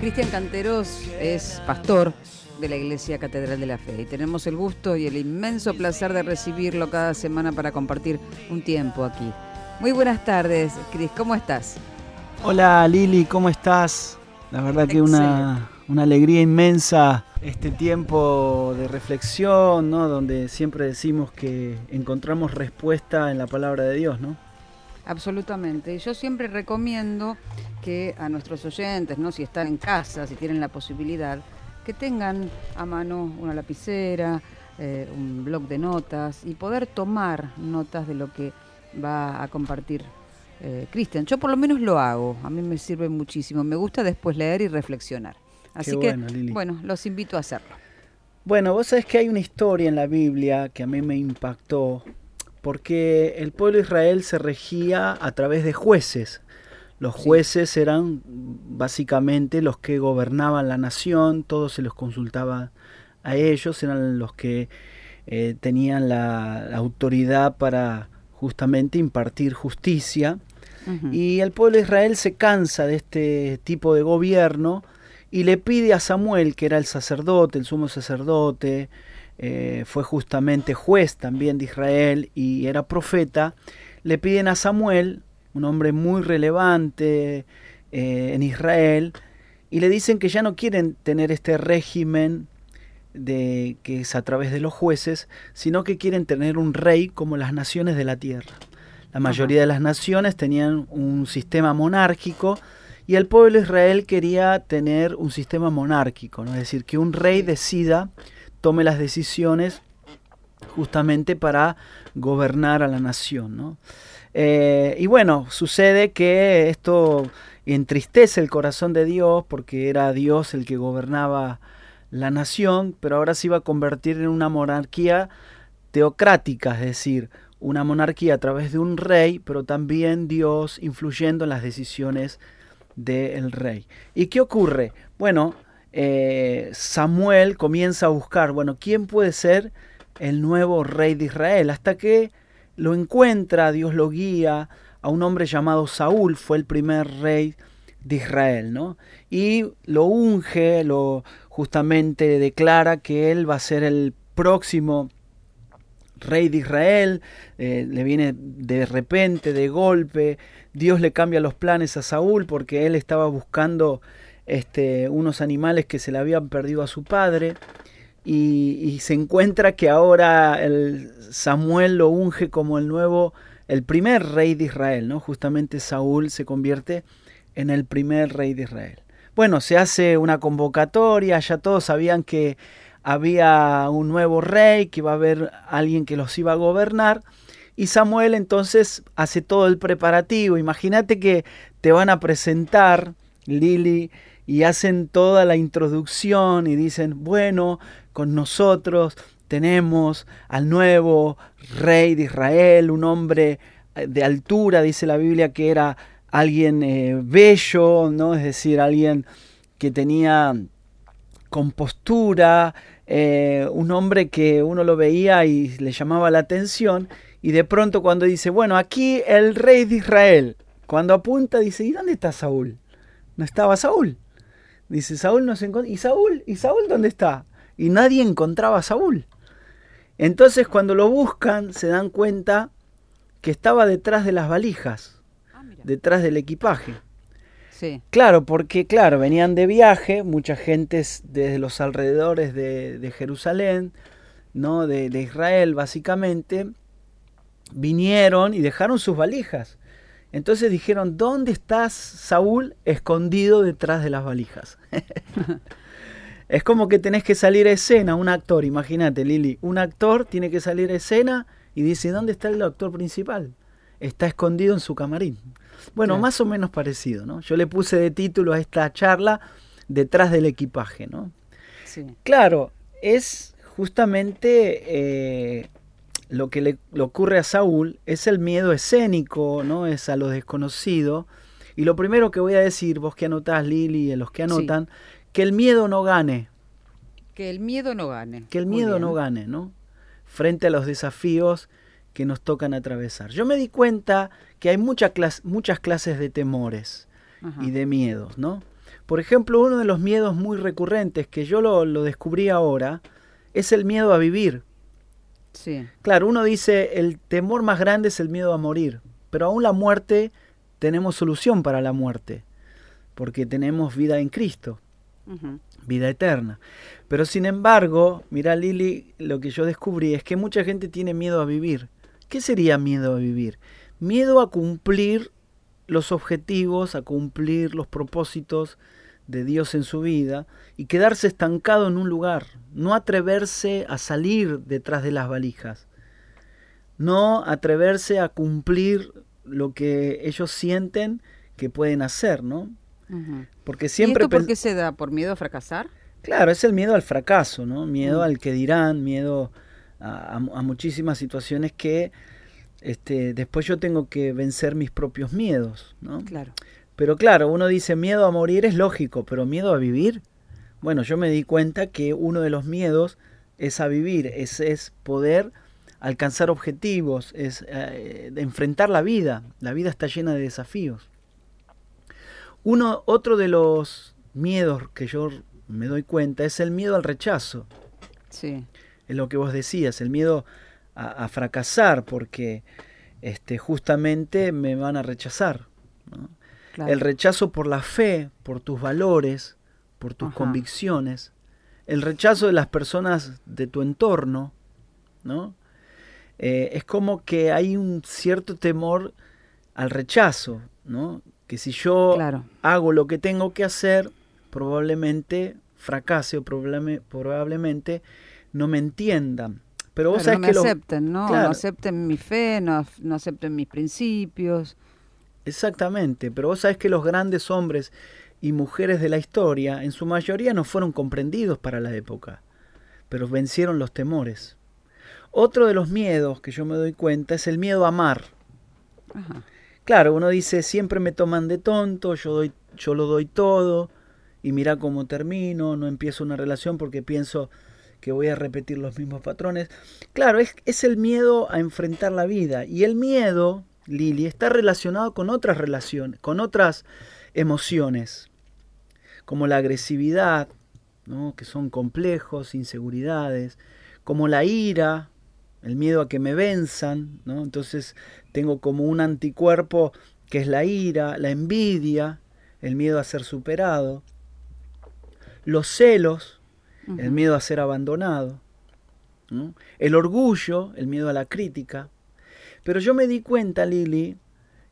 Cristian Canteros es pastor de la Iglesia Catedral de la Fe y tenemos el gusto y el inmenso placer de recibirlo cada semana para compartir un tiempo aquí. Muy buenas tardes, Cris, ¿cómo estás? Hola Lili, ¿cómo estás? La verdad que una, una, alegría inmensa este tiempo de reflexión, ¿no? Donde siempre decimos que encontramos respuesta en la palabra de Dios, ¿no? Absolutamente. Yo siempre recomiendo que a nuestros oyentes, ¿no? si están en casa, si tienen la posibilidad, que tengan a mano una lapicera, eh, un blog de notas y poder tomar notas de lo que va a compartir eh, Cristian. Yo por lo menos lo hago, a mí me sirve muchísimo. Me gusta después leer y reflexionar. Así que, bueno, los invito a hacerlo. Bueno, vos sabés que hay una historia en la Biblia que a mí me impactó, porque el pueblo de Israel se regía a través de jueces. Los jueces eran básicamente los que gobernaban la nación, todo se los consultaba a ellos, eran los que eh, tenían la, autoridad para justamente impartir justicia. Y el pueblo de Israel se cansa de este tipo de gobierno y le pide a Samuel, que era el sacerdote, el sumo sacerdote, eh, fue justamente juez también de Israel y era profeta, le piden a Samuel, un hombre muy relevante eh, en Israel, y le dicen que ya no quieren tener este régimen de que es a través de los jueces, sino que quieren tener un rey como las naciones de la tierra. La mayoría de las naciones tenían un sistema monárquico y el pueblo de Israel quería tener un sistema monárquico, ¿no? es decir, que un rey decida, tome las decisiones justamente para gobernar a la nación. ¿no? Eh, y bueno, sucede que esto entristece el corazón de Dios porque era Dios el que gobernaba la nación, pero ahora se iba a convertir en una monarquía teocrática, es decir, una monarquía a través de un rey, pero también Dios influyendo en las decisiones del rey. ¿Y qué ocurre? Bueno, eh, Samuel comienza a buscar, bueno, ¿quién puede ser el nuevo rey de Israel? Hasta que lo encuentra, Dios lo guía a un hombre llamado Saúl, fue el primer rey de Israel, ¿no? Y lo unge, lo justamente declara que él va a ser el próximo rey de Israel, eh, le viene de repente, de golpe, Dios le cambia los planes a Saúl porque él estaba buscando este, unos animales que se le habían perdido a su padre y, se encuentra que ahora el Samuel lo unge como el nuevo, el primer rey de Israel, ¿no? Justamente Saúl se convierte en el primer rey de Israel. Bueno, se hace una convocatoria, ya todos sabían que había un nuevo rey, que iba a haber alguien que los iba a gobernar. Y Samuel entonces hace todo el preparativo. Imagínate que te van a presentar, Lili, y hacen toda la introducción y dicen, bueno, con nosotros tenemos al nuevo rey de Israel, un hombre eh, de altura, dice la Biblia, que era alguien eh, bello, ¿no? Es decir, alguien que tenía compostura, eh, un hombre que uno lo veía y le llamaba la atención, y de pronto cuando dice, bueno, aquí el rey de Israel, cuando apunta dice, ¿y dónde está Saúl? No estaba Saúl. Dice, Saúl no se encontró. ¿Y Saúl? ¿Y Saúl dónde está? Y nadie encontraba a Saúl. Entonces cuando lo buscan se dan cuenta que estaba detrás de las valijas, ah, detrás del equipaje. Claro, porque claro, venían de viaje, mucha gente desde los alrededores de, Jerusalén, ¿no? De, de, Israel básicamente, vinieron y dejaron sus valijas. Entonces dijeron, ¿dónde estás, Saúl, escondido detrás de las valijas? es como que tenés que salir a escena, un actor, imagínate, Lili, un actor tiene que salir a escena y dice, ¿dónde está el actor principal? Está escondido en su camarín. Bueno, más o menos parecido, ¿no? Yo le puse de título a esta charla detrás del equipaje, ¿no? Sí. Claro, es justamente eh, lo que le, ocurre a Saúl, es el miedo escénico, ¿no? Es a lo desconocido. Y lo primero que voy a decir, vos que anotás, Lili, y los que anotan, que el miedo no gane. Que el miedo no gane. Que el miedo no gane, ¿no? Frente a los desafíos que nos tocan atravesar. Yo me di cuenta que hay muchas clases de temores y de miedos, ¿no? Por ejemplo, uno de los miedos muy recurrentes que yo lo, lo descubrí ahora es el miedo a vivir. Sí. Claro, uno dice el temor más grande es el miedo a morir, pero aún la muerte tenemos solución para la muerte, porque tenemos vida en Cristo, vida eterna. Pero sin embargo, mira Lili, lo que yo descubrí es que mucha gente tiene miedo a vivir. ¿Qué sería miedo a vivir? Miedo a cumplir los objetivos, a cumplir los propósitos de Dios en su vida y quedarse estancado en un lugar, no atreverse a salir detrás de las valijas, no atreverse a cumplir lo que ellos sienten que pueden hacer, ¿no? Porque ¿Y siempre esto por qué se da? ¿Por miedo a fracasar? Claro, es el miedo al fracaso, ¿no? Miedo Mm. al que dirán, miedo a, a- a muchísimas situaciones que este, después yo tengo que vencer mis propios miedos, ¿no? Claro. Pero claro, uno dice miedo a morir es lógico, pero miedo a vivir. Bueno, yo me di cuenta que uno de los miedos es a vivir, es, es poder alcanzar objetivos, es eh, enfrentar la vida. La vida está llena de desafíos. Uno, otro de los miedos que yo me doy cuenta es el miedo al rechazo. Sí. Es lo que vos decías, el miedo a, a fracasar porque este, justamente me van a rechazar. ¿no? Claro. El rechazo por la fe, por tus valores, por tus Ajá. convicciones. El rechazo de las personas de tu entorno, ¿no? Eh, es como que hay un cierto temor al rechazo, ¿no? Que si yo Claro. hago lo que tengo que hacer, probablemente fracase o probleme- probablemente no me entiendan. Pero vos Claro, sabés no me que lo- acepten, ¿no? Claro. No acepten mi fe, no, no acepten mis principios. Exactamente, pero vos sabés que los grandes hombres y mujeres de la historia, en su mayoría no fueron comprendidos para la época, pero vencieron los temores. Otro de los miedos que yo me doy cuenta es el miedo a amar. Ajá. Claro, uno dice, siempre me toman de tonto, yo, doy, yo lo doy todo, y mira cómo termino, no empiezo una relación porque pienso que voy a repetir los mismos patrones. Claro, es, es el miedo a enfrentar la vida. Y el miedo, Lili, está relacionado con otras relaciones, con otras emociones, como la agresividad, ¿no? que son complejos, inseguridades, como la ira, el miedo a que me venzan, ¿no? entonces tengo como un anticuerpo que es la ira, la envidia, el miedo a ser superado, los celos, el miedo a ser abandonado, ¿no? el orgullo, el miedo a la crítica. Pero yo me di cuenta, Lili,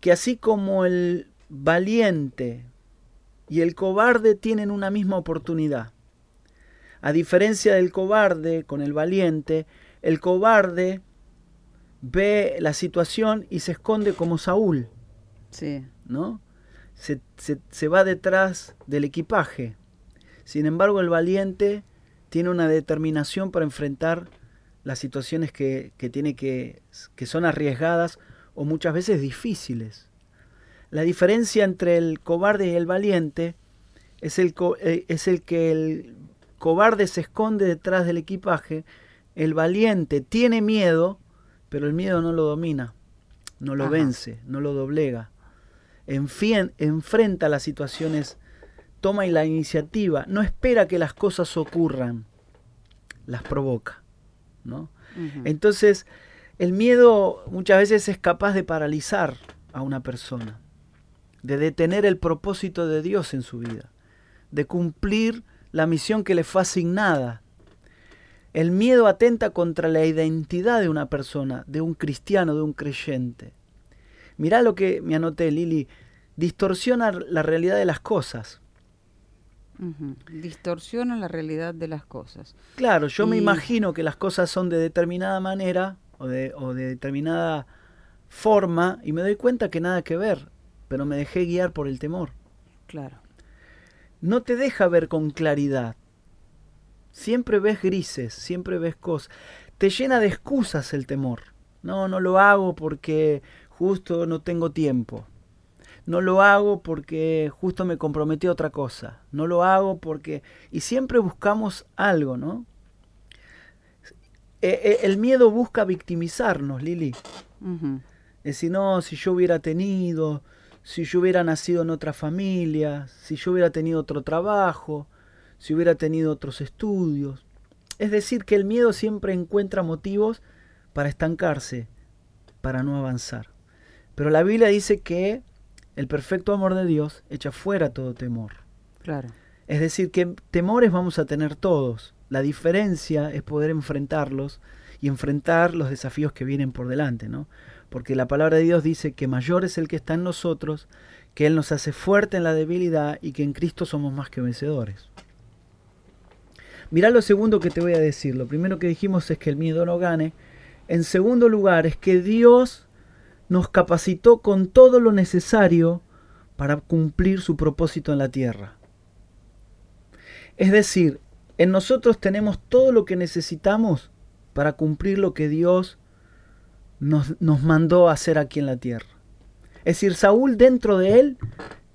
que así como el valiente y el cobarde tienen una misma oportunidad, a diferencia del cobarde con el valiente, el cobarde ve la situación y se esconde como Saúl, Sí. ¿no? Se, se- se va detrás del equipaje. Sin embargo, el valiente tiene una determinación para enfrentar las situaciones que, que tiene que, que son arriesgadas o muchas veces difíciles. La diferencia entre el cobarde y el valiente es el, eh, es el que el cobarde se esconde detrás del equipaje, el valiente tiene miedo, pero el miedo no lo domina, no lo Ajá. vence, no lo doblega. Enfien- enfrenta las situaciones, toma la iniciativa, no espera que las cosas ocurran, las provoca. Entonces, el miedo muchas veces es capaz de paralizar a una persona, de detener el propósito de Dios en su vida, de cumplir la misión que le fue asignada. El miedo atenta contra la identidad de una persona, de un cristiano, de un creyente. Mirá lo que me anoté, Lili, distorsiona la realidad de las cosas. Distorsiona la realidad de las cosas. Claro, yo me imagino que las cosas son de determinada manera o de, o de determinada forma y me doy cuenta que nada que ver, pero me dejé guiar por el temor. Claro. No te deja ver con claridad. Siempre ves grises, siempre ves cosas. Te llena de excusas el temor. No, no lo hago porque justo no tengo tiempo. No lo hago porque justo me comprometí a otra cosa. No lo hago porque... Y siempre buscamos algo, ¿no? Eh, eh, el miedo busca victimizarnos, Lili. Es decir, no, si yo hubiera tenido, si yo hubiera nacido en otra familia, si yo hubiera tenido otro trabajo, si hubiera tenido otros estudios. Es decir, que el miedo siempre encuentra motivos para estancarse, para no avanzar. Pero la Biblia dice que el perfecto amor de Dios echa fuera todo temor. Claro. Es decir, que temores vamos a tener todos. La diferencia es poder enfrentarlos y enfrentar los desafíos que vienen por delante, ¿no? Porque la palabra de Dios dice que mayor es el que está en nosotros, que Él nos hace fuerte en la debilidad y que en Cristo somos más que vencedores. Mirá lo segundo que te voy a decir. Lo primero que dijimos es que el miedo no gane. En segundo lugar es que Dios nos capacitó con todo lo necesario para cumplir su propósito en la tierra. Es decir, en nosotros tenemos todo lo que necesitamos para cumplir lo que Dios nos, mandó a hacer aquí en la tierra. Es decir, Saúl dentro de él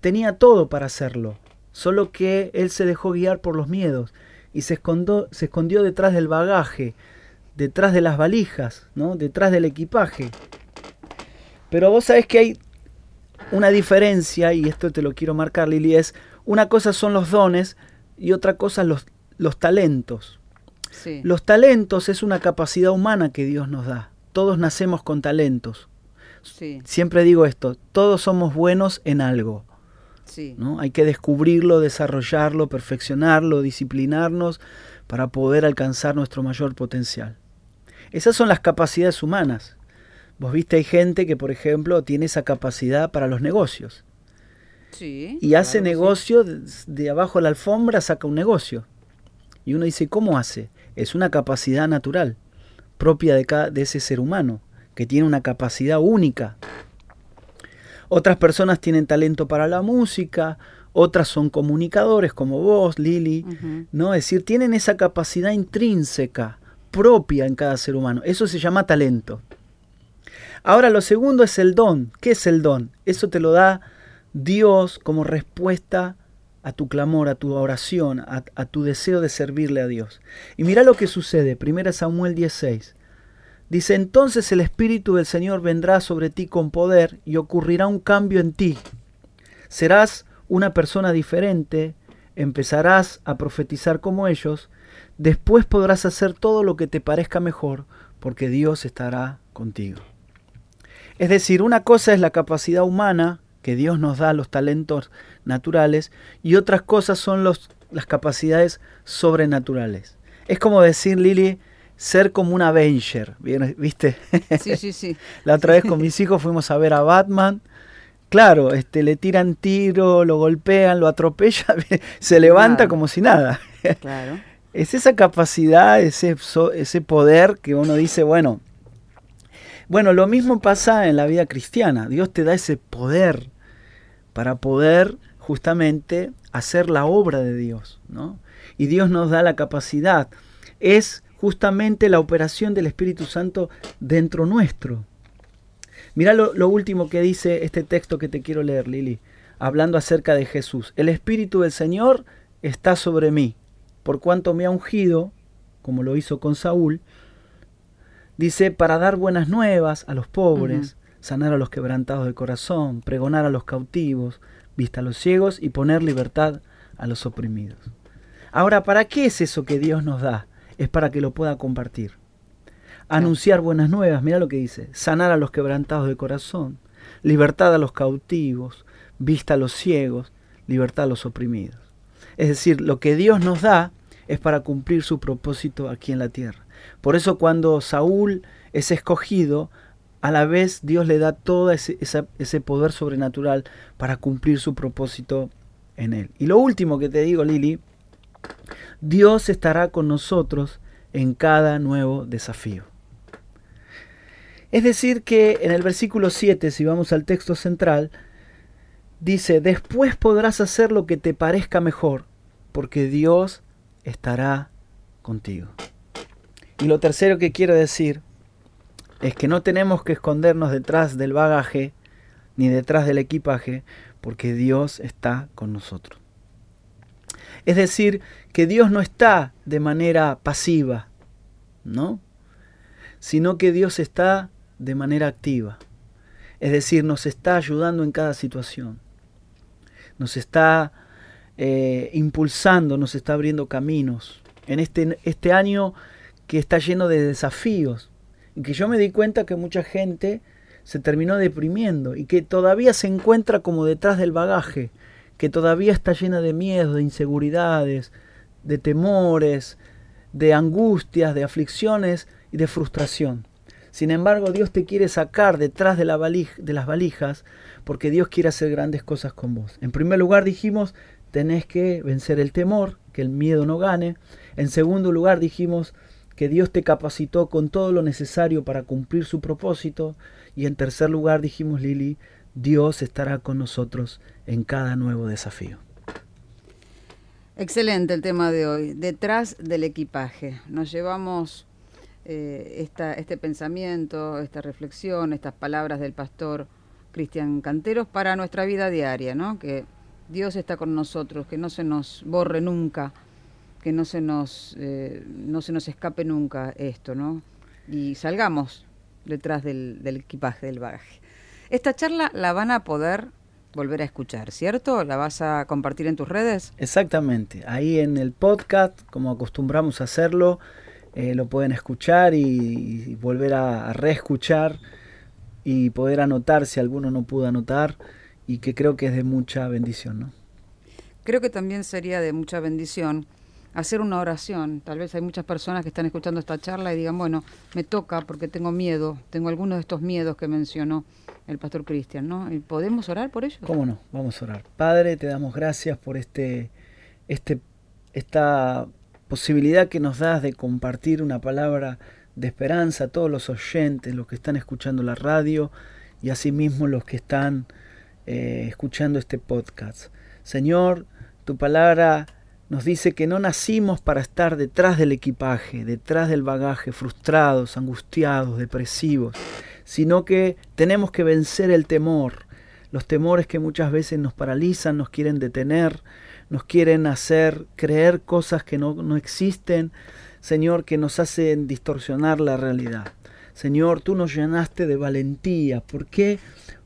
tenía todo para hacerlo, solo que él se dejó guiar por los miedos y se se escondió detrás del bagaje, detrás de las valijas, ¿no? detrás del equipaje. Pero vos sabés que hay una diferencia, y esto te lo quiero marcar, Lili, es una cosa son los dones y otra cosa los, los talentos. Sí. Los talentos es una capacidad humana que Dios nos da. Todos nacemos con talentos. Sí, Siempre digo esto, todos somos buenos en algo. sí. ¿no? Hay que descubrirlo, desarrollarlo, perfeccionarlo, disciplinarnos para poder alcanzar nuestro mayor potencial. Esas son las capacidades humanas. Vos viste, hay gente que, por ejemplo, tiene esa capacidad para los negocios. Sí, Y hace claro que sí. negocio de, de abajo de la alfombra, saca un negocio. Y uno dice, ¿cómo hace? Es una capacidad natural, propia de, cada, de ese ser humano, que tiene una capacidad única. Otras personas tienen talento para la música, otras son comunicadores como vos, Lili. ¿no? Es decir, tienen esa capacidad intrínseca, propia en cada ser humano. Eso se llama talento. Ahora, lo segundo es el don. ¿Qué es el don? Eso te lo da Dios como respuesta a tu clamor, a tu oración, a, tu deseo de servirle a Dios. Y mira lo que sucede, 1 Samuel 16. Dice, entonces el Espíritu del Señor vendrá sobre ti con poder y ocurrirá un cambio en ti. Serás una persona diferente, empezarás a profetizar como ellos, después podrás hacer todo lo que te parezca mejor, porque Dios estará contigo. Es decir, una cosa es la capacidad humana que Dios nos da, los talentos naturales, y otras cosas son los, las capacidades sobrenaturales. Es como decir, Lili, ser como un Avenger. ¿viste? Sí, sí, sí. La otra vez con mis hijos fuimos a ver a Batman. Claro, este, le tiran tiro, lo golpean, lo atropellan, se levanta Claro. como si nada. Claro. Es esa capacidad, ese poder que uno dice, bueno, bueno, lo mismo pasa en la vida cristiana. Dios te da ese poder para poder justamente hacer la obra de Dios, ¿no? Y Dios nos da la capacidad. Es justamente la operación del Espíritu Santo dentro nuestro. Mira lo, lo último que dice este texto que te quiero leer, Lili, hablando acerca de Jesús. El Espíritu del Señor está sobre mí, por cuanto me ha ungido, como lo hizo con Saúl, dice, para dar buenas nuevas a los pobres, sanar a los quebrantados de corazón, pregonar a los cautivos, vista a los ciegos y poner libertad a los oprimidos. Ahora, ¿para qué es eso que Dios nos da? Es para que lo pueda compartir. Anunciar buenas nuevas, mira lo que dice, sanar a los quebrantados de corazón, libertad a los cautivos, vista a los ciegos, libertad a los oprimidos. Es decir, lo que Dios nos da es para cumplir su propósito aquí en la tierra. Por eso cuando Saúl es escogido, a la vez Dios le da todo ese, ese poder sobrenatural para cumplir su propósito en él. Y lo último que te digo, Lili, Dios estará con nosotros en cada nuevo desafío. Es decir, que en el versículo 7, si vamos al texto central, dice, después podrás hacer lo que te parezca mejor, porque Dios estará contigo. Y lo tercero que quiero decir es que no tenemos que escondernos detrás del bagaje ni detrás del equipaje, porque Dios está con nosotros. Es decir, que Dios no está de manera pasiva, ¿no? Sino que Dios está de manera activa. Es decir, nos está ayudando en cada situación. Nos está eh, impulsando, nos está abriendo caminos. En este, este año que está lleno de desafíos. Y que yo me di cuenta que mucha gente se terminó deprimiendo y que todavía se encuentra como detrás del bagaje, que todavía está llena de miedos, de inseguridades, de temores, de angustias, de aflicciones y de frustración. Sin embargo, Dios te quiere sacar detrás de, la de las valijas porque Dios quiere hacer grandes cosas con vos. En primer lugar dijimos, tenés que vencer el temor, que el miedo no gane. En segundo lugar dijimos que Dios te capacitó con todo lo necesario para cumplir su propósito. Y en tercer lugar dijimos, Lili, Dios estará con nosotros en cada nuevo desafío. Excelente el tema de hoy, detrás del equipaje. Nos llevamos eh, este pensamiento, esta reflexión, estas palabras del pastor Cristian Canteros para nuestra vida diaria, ¿no? Que Dios está con nosotros, que no se nos borre nunca, que no se nos, eh, no se nos escape nunca esto, ¿no? Y salgamos detrás del, del equipaje, del bagaje. Esta charla la van a poder volver a escuchar, ¿cierto? ¿La vas a compartir en tus redes? Exactamente, ahí en el podcast, como acostumbramos a hacerlo, eh, lo pueden escuchar y, volver a, reescuchar y poder anotar si alguno no pudo anotar y que creo que es de mucha bendición, ¿no? Creo que también sería de mucha bendición hacer una oración. Tal vez hay muchas personas que están escuchando esta charla y digan, bueno, me toca porque tengo miedo, tengo algunos de estos miedos que mencionó el pastor Cristian, ¿no? ¿Y ¿Podemos orar por ellos? ¿Cómo no? Vamos a orar. Padre, te damos gracias por este, este, esta posibilidad que nos das de compartir una palabra de esperanza a todos los oyentes, los que están escuchando la radio y asimismo los que están eh, escuchando este podcast. Señor, tu palabra nos dice que no nacimos para estar detrás del equipaje, detrás del bagaje, frustrados, angustiados, depresivos, sino que tenemos que vencer el temor, los temores que muchas veces nos paralizan, nos quieren detener, nos quieren hacer creer cosas que no, no existen, Señor, que nos hacen distorsionar la realidad. Señor, tú nos llenaste de valentía. ¿Por qué?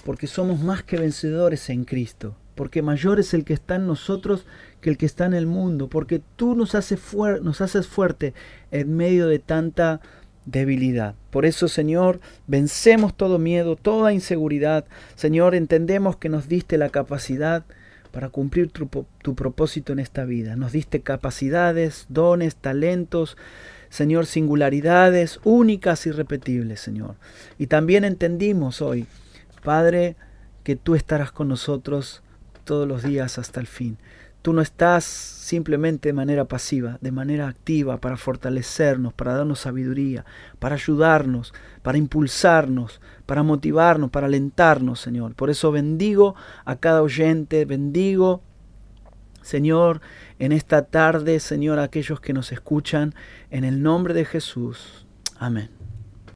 Porque somos más que vencedores en Cristo. Porque mayor es el que está en nosotros que el que está en el mundo, porque tú nos, haces fuerte en medio de tanta debilidad. Por eso, Señor, vencemos todo miedo, toda inseguridad. Señor, entendemos que nos diste la capacidad para cumplir tu, tu, propósito en esta vida. Nos diste capacidades, dones, talentos, Señor, singularidades únicas y repetibles, Señor. Y también entendimos hoy, Padre, que tú estarás con nosotros todos los días hasta el fin. Tú no estás simplemente de manera pasiva, de manera activa para fortalecernos, para darnos sabiduría, para ayudarnos, para impulsarnos, para motivarnos, para alentarnos, Señor. Por eso bendigo a cada oyente, bendigo, Señor, en esta tarde, Señor, aquellos que nos escuchan, en el nombre de Jesús. Amén.